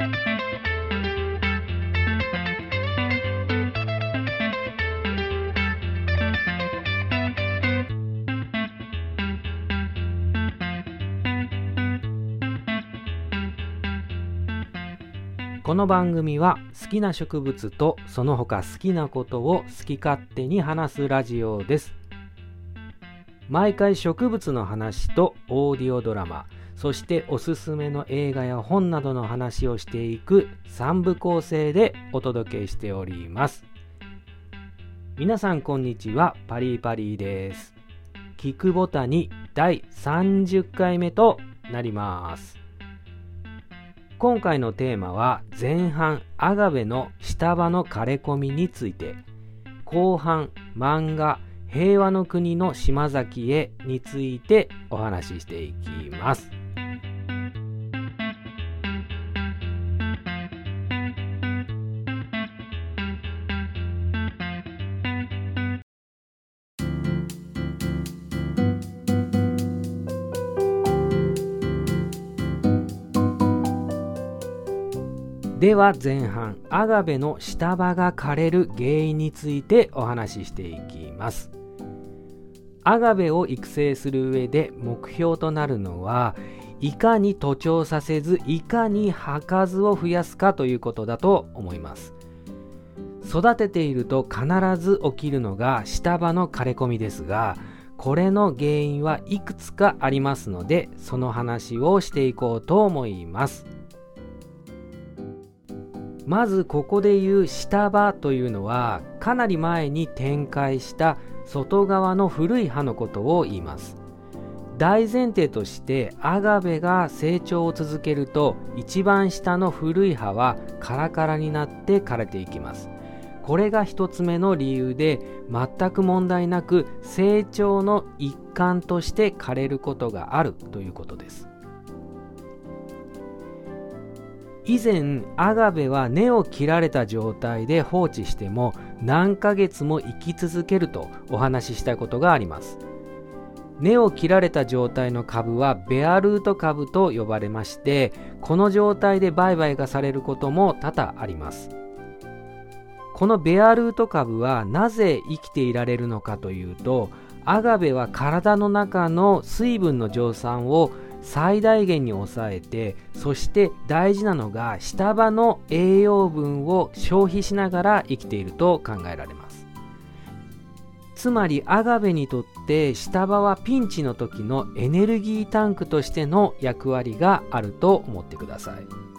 この番組は好きな植物とその他好きなことを好き勝手に話すラジオです。毎回植物の話とオーディオドラマそしておすすめの映画や本などの話をしていく3部構成でお届けしております。皆さんこんにちは。パリパリです。聞くボタに第30回目となります。今回のテーマは前半アガベの下場の枯れ込みについて。後半漫画平和の国の島崎へについてお話ししていきます。では前半アガベの下葉が枯れる原因についてお話ししていきます。アガベを育成する上で目標となるのはいかに徒長させずいかに葉数を増やすかということだと思います。育てていると必ず起きるのが下葉の枯れ込みですがこれの原因はいくつかありますのでその話をしていこうと思います。まずここで言う下葉というのはかなり前に展開した外側の古い葉のことを言います。大前提としてアガベが成長を続けると一番下の古い葉はカラカラになって枯れていきます。これが1つ目の理由で全く問題なく成長の一環として枯れることがあるということです。以前アガベは根を切られた状態で放置しても何ヶ月も生き続けるとお話ししたことがあります。根を切られた状態の株はベアルート株と呼ばれましてこの状態で売買がされることも多々あります。このベアルート株はなぜ生きていられるのかというとアガベは体の中の水分の蒸散を最大限に抑えてそして大事なのが下葉の栄養分を消費しながら生きていると考えられます。つまりアガベにとって下葉はピンチの時のエネルギータンクとしての役割があると思ってください。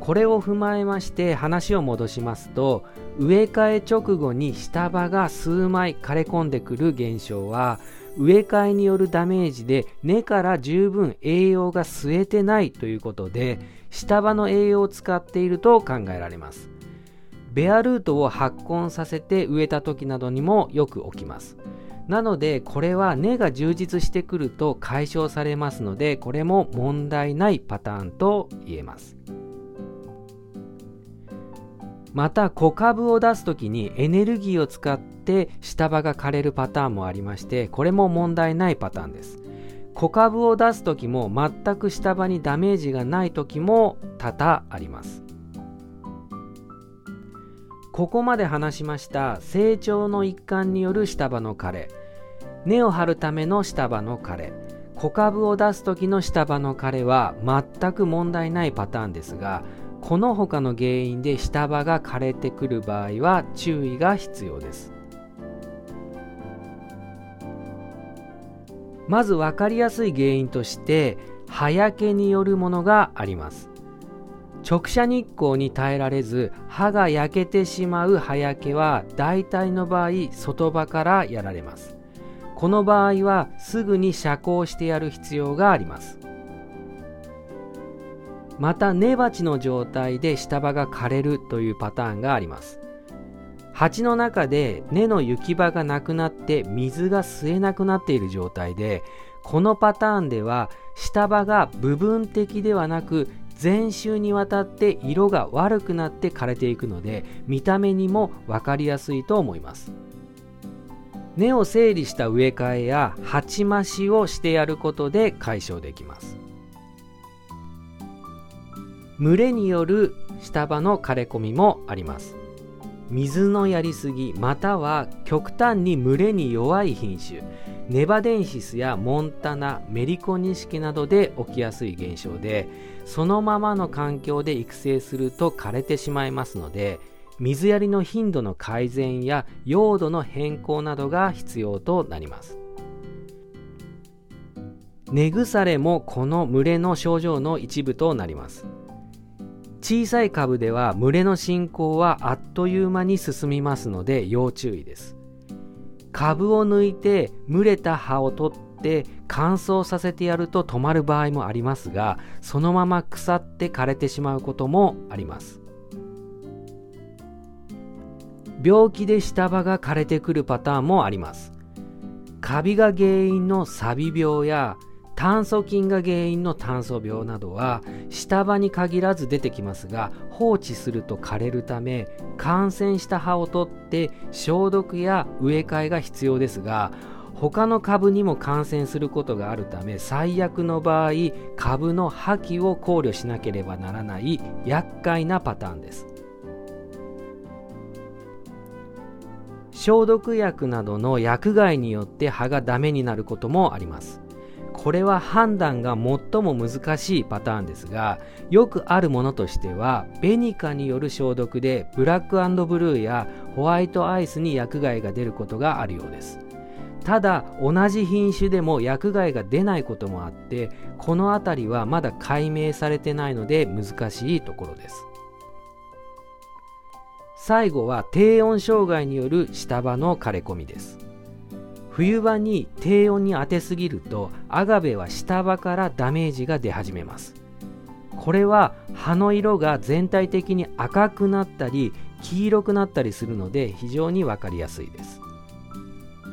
これを踏まえまして話を戻しますと植え替え直後に下葉が数枚枯れ込んでくる現象は植え替えによるダメージで根から十分栄養が吸えてないということで下葉の栄養を使っていると考えられます。ベアルートを発根させて植えた時などにもよく起きます。なのでこれは根が充実してくると解消されますのでこれも問題ないパターンと言えます。また小株を出す時にエネルギーを使ってて下葉が枯れるパターンもありましてこれも問題ないパターンです。小株を出す時も全く下葉にダメージがない時も多々あります。ここまで話しました成長の一環による下葉の枯れ。根を張るための下葉の枯れ。小株を出す時の下葉の枯れは全く問題ないパターンですがこの他の原因で下葉が枯れてくる場合は注意が必要です。まず分かりやすい原因として葉焼けによるものがあります。直射日光に耐えられず歯が焼けてしまう葉焼けは大体の場合外葉からやられます。この場合はすぐに遮光してやる必要があります。また根鉢の状態で下葉が枯れるというパターンがあります。鉢の中で根の行き場がなくなって水が吸えなくなっている状態でこのパターンでは下葉が部分的ではなく全周にわたって色が悪くなって枯れていくので見た目にも分かりやすいと思います。根を整理した植え替えや鉢増しをしてやることで解消できます。群れによる下場の枯れ込みもあります。水のやりすぎまたは極端に群れに弱い品種。ネバデンシスやモンタナメリコニシキなどで起きやすい現象でそのままの環境で育成すると枯れてしまいますので水やりの頻度の改善や用土の変更などが必要となります。根腐れもこの群れの症状の一部となります。小さい株では群れの進行はあっという間に進みますので要注意です。株を抜いて蒸れた葉を取って乾燥させてやると止まる場合もありますがそのまま腐って枯れてしまうこともあります。病気で下葉が枯れてくるパターンもあります。カビが原因のサビ病や炭疽菌が原因の炭疽病などは下場に限らず出てきますが放置すると枯れるため感染した葉を取って消毒や植え替えが必要ですが他の株にも感染することがあるため最悪の場合株の破棄を考慮しなければならない厄介なパターンです。消毒薬などの薬害によって葉がダメになることもあります。これは判断が最も難しいパターンですがよくあるものとしてはベニカによる消毒でブラックブルーやホワイトアイスに薬害が出ることがあるようです。ただ同じ品種でも薬害が出ないこともあってこの辺りはまだ解明されてないので難しいところです。最後は低温障害による下場の枯れ込みです。冬場に低温に当てすぎるとアガベは下葉からダメージが出始めます。これは葉の色が全体的に赤くなったり黄色くなったりするので非常に分かりやすいです。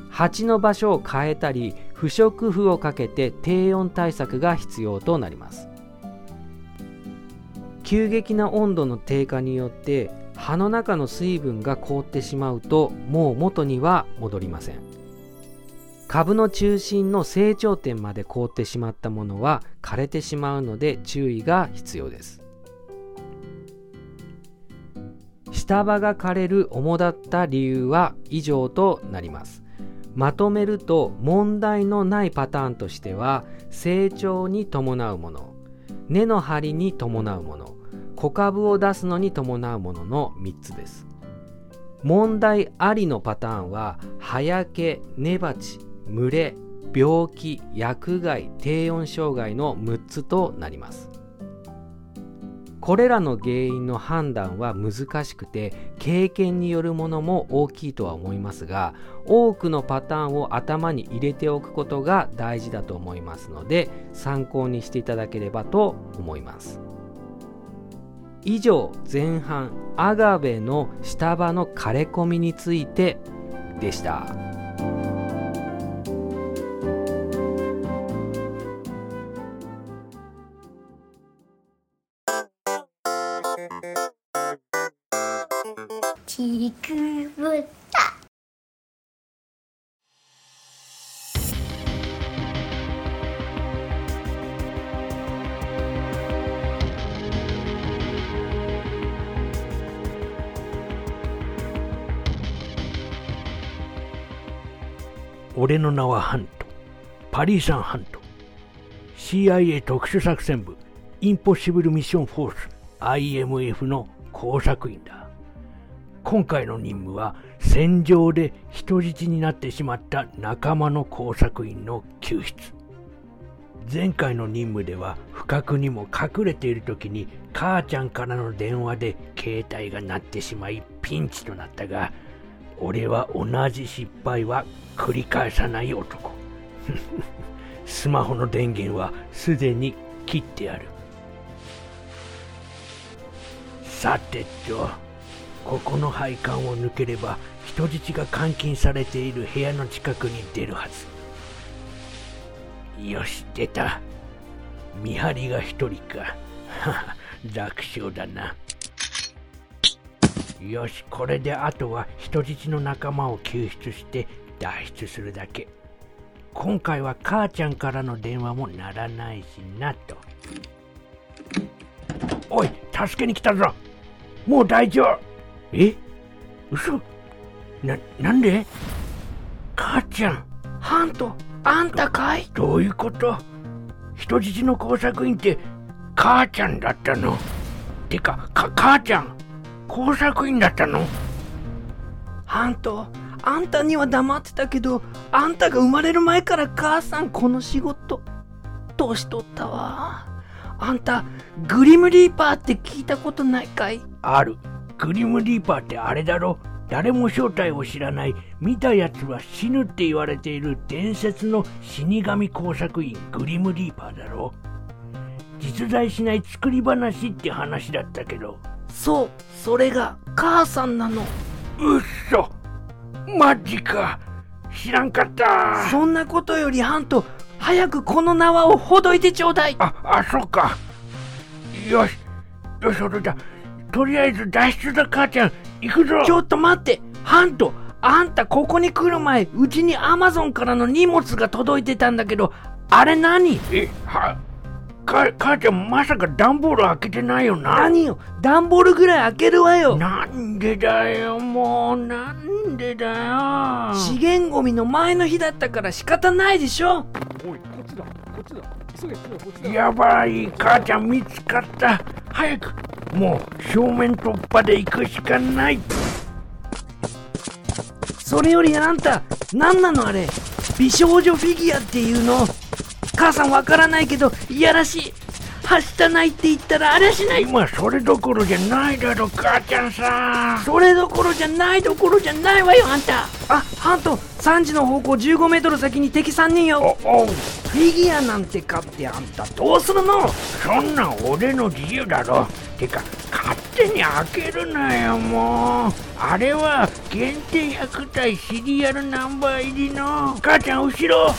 鉢の場所を変えたり不織布をかけて低温対策が必要となります。急激な温度の低下によって葉の中の水分が凍ってしまうともう元には戻りません。株の中心の成長点まで凍ってしまったものは枯れてしまうので注意が必要です。下葉が枯れる主だった理由は以上となります。まとめると問題のないパターンとしては成長に伴うもの根の張りに伴うもの小株を出すのに伴うものの3つです。問題ありのパターンは葉焼け根鉢群れ病気薬害低温障害の6つとなりますこれらの原因の判断は難しくて経験によるものも大きいとは思いますが多くのパターンを頭に入れておくことが大事だと思いますので参考にしていただければと思います以上前半アガベの下場の枯れ込みについてでした。くぶた俺の名はハント。パリーサン・ハント。CIA 特殊作戦部インポッシブルミッションフォース IMF の工作員だ。今回の任務は戦場で人質になってしまった仲間の工作員の救出。前回の任務では不覚にも隠れている時に母ちゃんからの電話で携帯が鳴ってしまいピンチとなったが俺は同じ失敗は繰り返さない男。スマホの電源はすでに切ってある。さてと。ここの配管を抜ければ人質が監禁されている部屋の近くに出るはず。よし出た。見張りが一人か。楽勝だな。よしこれであとは人質の仲間を救出して脱出するだけ。今回は母ちゃんからの電話も鳴らないしなと。おい助けに来たぞ。もう大丈夫。え？嘘。ななんで？母ちゃんハントあんたかい？どういうこと？人質の工作員って母ちゃんだったの？てかか母ちゃん工作員だったの？ハントあんたには黙ってたけどあんたが生まれる前から母さんこの仕事年取ったわ？あんたグリムリーパーって聞いたことないかい？あるグリムリーパーってあれだろ？誰も正体を知らない。見たやつは死ぬって言われている伝説の死神工作員グリムリーパーだろ？実在しない作り話って話だったけど。そうそれが母さんなの。うっそマジか！知らんかった！そんなことよりハント早くこの縄をほどいてちょうだい。ああそうか。よし。よしそれじゃとりあえず脱出だ母ちゃん行くぞ。ちょっと待って。ハントあんたここに来る前うちにアマゾンからの荷物が届いてたんだけどあれ何？えはか母ちゃんまさか段ボール開けてないよな。何よ？段ボールぐらい開けるわよ。なんでだよもう。なんでだよ。資源ゴミの前の日だったから仕方ないでしょ。おいこっちだ。こっちだ。急げ急げこっちだ。やばい母ちゃん見つかった。早くもう正面突破で行くしかない。それよりあんた何なのあれ？美少女フィギュアっていうの？母さんわからないけどいやらしい。はしたないって言ったらありゃしない。今それどころじゃないだろ母ちゃんさそれどころじゃないどころじゃないわよあんた。あハント3時の方向15メートル先に敵3人よ。おおう。フィギュアなんて買ってあんたどうするの？そんなん俺の自由だろ。てか勝手に開けるなよもう。あれは限定100体シリアルナンバー入りの。母ちゃん後ろ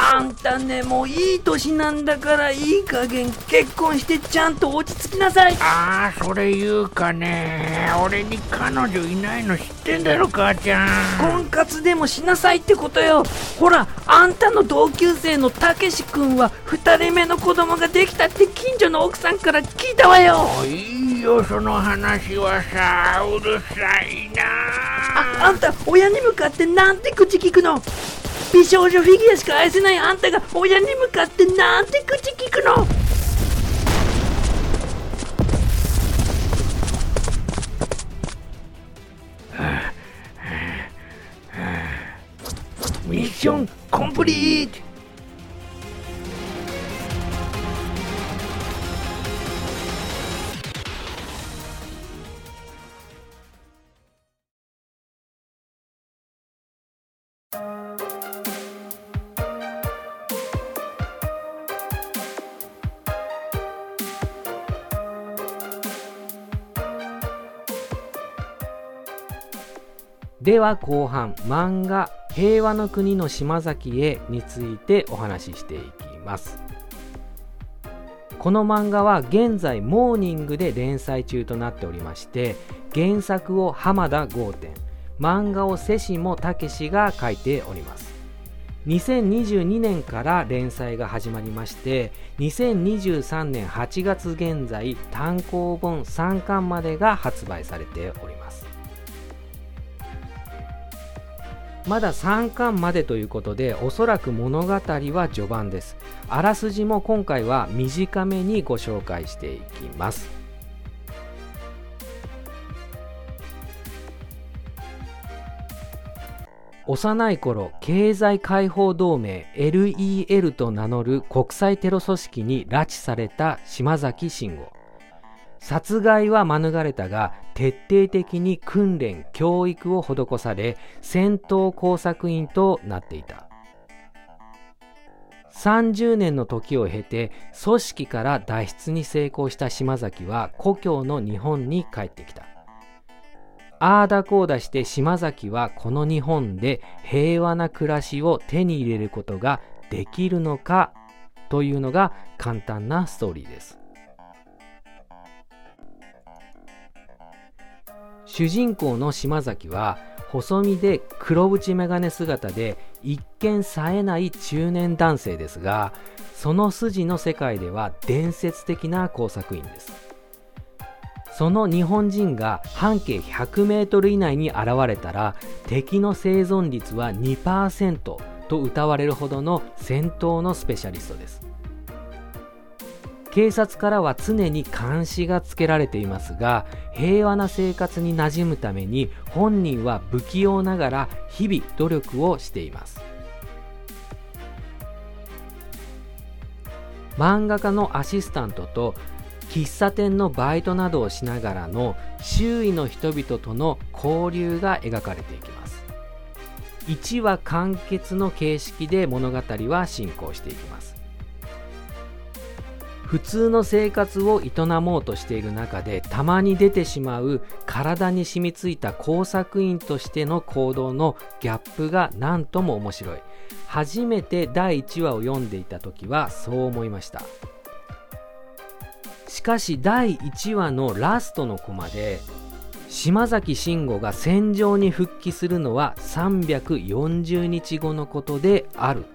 あんたねもういい年なんだからいい加減結婚してちゃんと落ち着きなさい。ああそれ言うかね。俺に彼女いないの知ってんだろ母ちゃん。婚活でもしなさいってことよ。ほらあんたの同級生のたけし君は2人目の子供ができたって近所の奥さんから聞いたわよ。いいよその話はさうるさいな。ああんた親に向かってなんて口聞くの？美少女フィギュアしか愛せないあんたが親に向かってなんて口聞くの？ミッションコンプリートでは後半漫画「平和の国の島崎へ」についてお話ししていきます。この漫画は現在モーニングで連載中となっておりまして原作を浜田豪天漫画を瀬下武が書いております。2022年から連載が始まりまして2023年8月現在単行本3巻までが発売されております。まだ3巻までということでおそらく物語は序盤です。あらすじも今回は短めにご紹介していきます。幼い頃経済解放同盟 LEL と名乗る国際テロ組織に拉致された島崎慎吾。殺害は免れたが徹底的に訓練教育を施され戦闘工作員となっていた。30年の時を経て組織から脱出に成功した島崎は故郷の日本に帰ってきた。ああだこうだして島崎はこの日本で平和な暮らしを手に入れることができるのかというのが簡単なストーリーです。主人公の島崎は細身で黒縁眼鏡姿で一見冴えない中年男性ですがその筋の世界では伝説的な工作員です。その日本人が半径100メートル以内に現れたら敵の生存率は2%と謳われるほどの戦闘のスペシャリストです。警察からは常に監視がつけられていますが平和な生活に馴染むために本人は不器用ながら日々努力をしています。漫画家のアシスタントと喫茶店のバイトなどをしながらの周囲の人々との交流が描かれていきます。1話完結の形式で物語は進行していきます。普通の生活を営もうとしている中でたまに出てしまう体に染みついた工作員としての行動のギャップが何とも面白い。初めて第1話を読んでいた時はそう思いました。しかし第1話のラストのコマで島崎慎吾が戦場に復帰するのは340日後のことである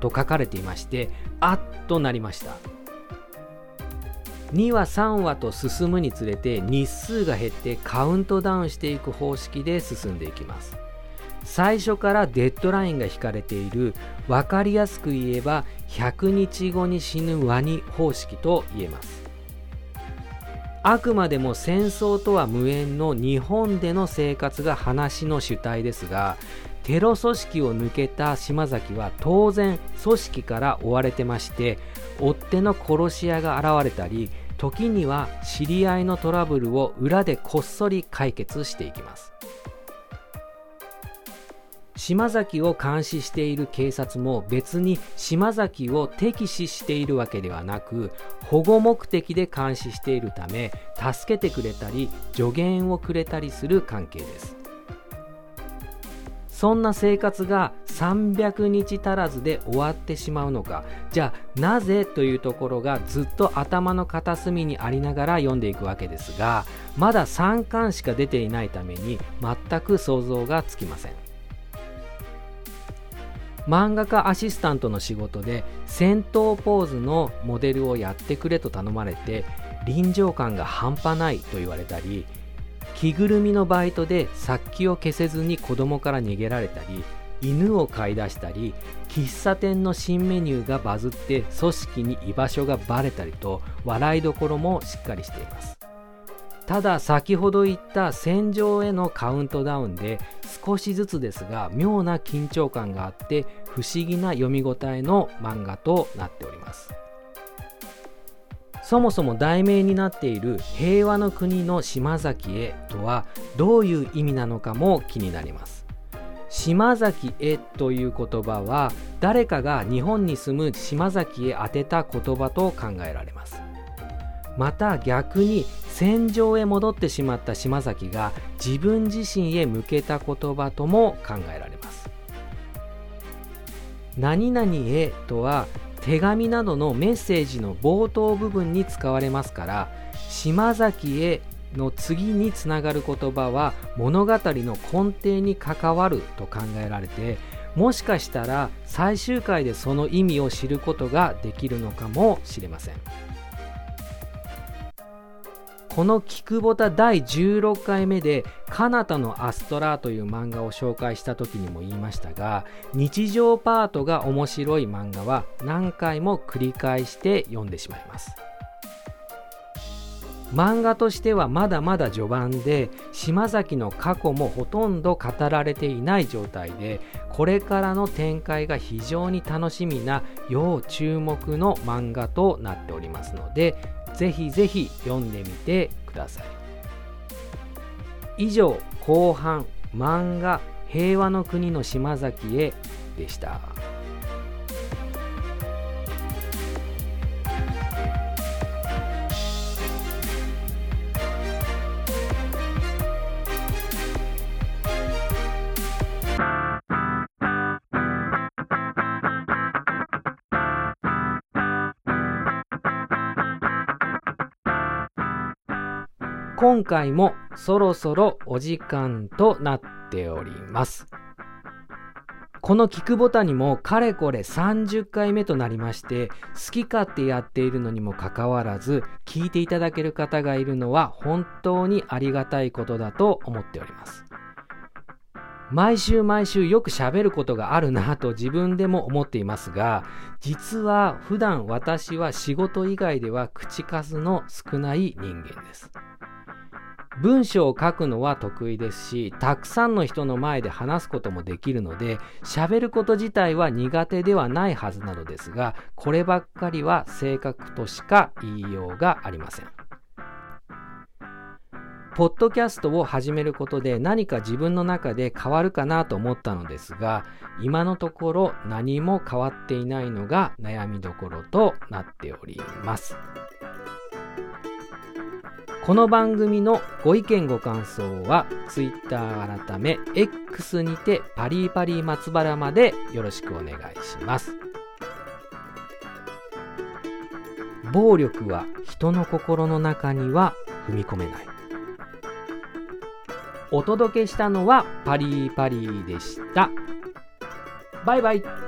と書かれていましてあっとなりました。2話3話と進むにつれて日数が減ってカウントダウンしていく方式で進んでいきます。最初からデッドラインが引かれている分かりやすく言えば100日後に死ぬワニ方式と言えます。あくまでも戦争とは無縁の日本での生活が話の主体ですがテロ組織を抜けた島崎は当然組織から追われてまして追っ手の殺し屋が現れたり時には知り合いのトラブルを裏でこっそり解決していきます。島崎を監視している警察も別に島崎を敵視しているわけではなく保護目的で監視しているため助けてくれたり助言をくれたりする関係です。そんな生活が300日足らずで終わってしまうのか。じゃあなぜというところがずっと頭の片隅にありながら読んでいくわけですがまだ3巻しか出ていないために全く想像がつきません。漫画家アシスタントの仕事で戦闘ポーズのモデルをやってくれと頼まれて臨場感が半端ないと言われたり着ぐるみのバイトで殺気を消せずに子供から逃げられたり犬を飼い出したり喫茶店の新メニューがバズって組織に居場所がバレたりと笑いどころもしっかりしています。ただ先ほど言った戦場へのカウントダウンで少しずつですが妙な緊張感があって不思議な読み応えの漫画となっております。そもそも題名になっている平和の国の島崎へとはどういう意味なのかも気になります。島崎へという言葉は誰かが日本に住む島崎へ宛てた言葉と考えられます。また逆に戦場へ戻ってしまった島崎が自分自身へ向けた言葉とも考えられます。何々へとは手紙などのメッセージの冒頭部分に使われますから島崎への次につながる言葉は物語の根底に関わると考えられてもしかしたら最終回でその意味を知ることができるのかもしれません。この「菊ボタ」第16回目で「カナタのアストラ」という漫画を紹介した時にも言いましたが日常パートが面白い漫画は何回も繰り返して読んでしまいます。漫画としてはまだまだ序盤で島崎の過去もほとんど語られていない状態でこれからの展開が非常に楽しみな要注目の漫画となっておりますのでぜひぜひ読んでみてください。以上後半漫画平和の国の島崎へでした。今回もそろそろお時間となっております。この聞くボタンにもかれこれ30回目となりまして好き勝手やっているのにもかかわらず聞いていただける方がいるのは本当にありがたいことだと思っております毎週毎週よく喋ることがあるなと 自分でも思っていますが実は普段私は仕事以外では口数の少ない人間です文章を書くのは得意ですし、たくさんの人の前で話すこともできるので、喋ること自体は苦手ではないはずなのですが、こればっかりは性格としか言いようがありません。ポッドキャストを始めることで何か自分の中で変わるかなと思ったのですが、今のところ何も変わっていないのが悩みどころとなっております。この番組のご意見ご感想は Twitter 改め X にてパリパリ松原までよろしくお願いします。暴力は人の心の中には踏み込めない。お届けしたのはパリパリでした。バイバイ。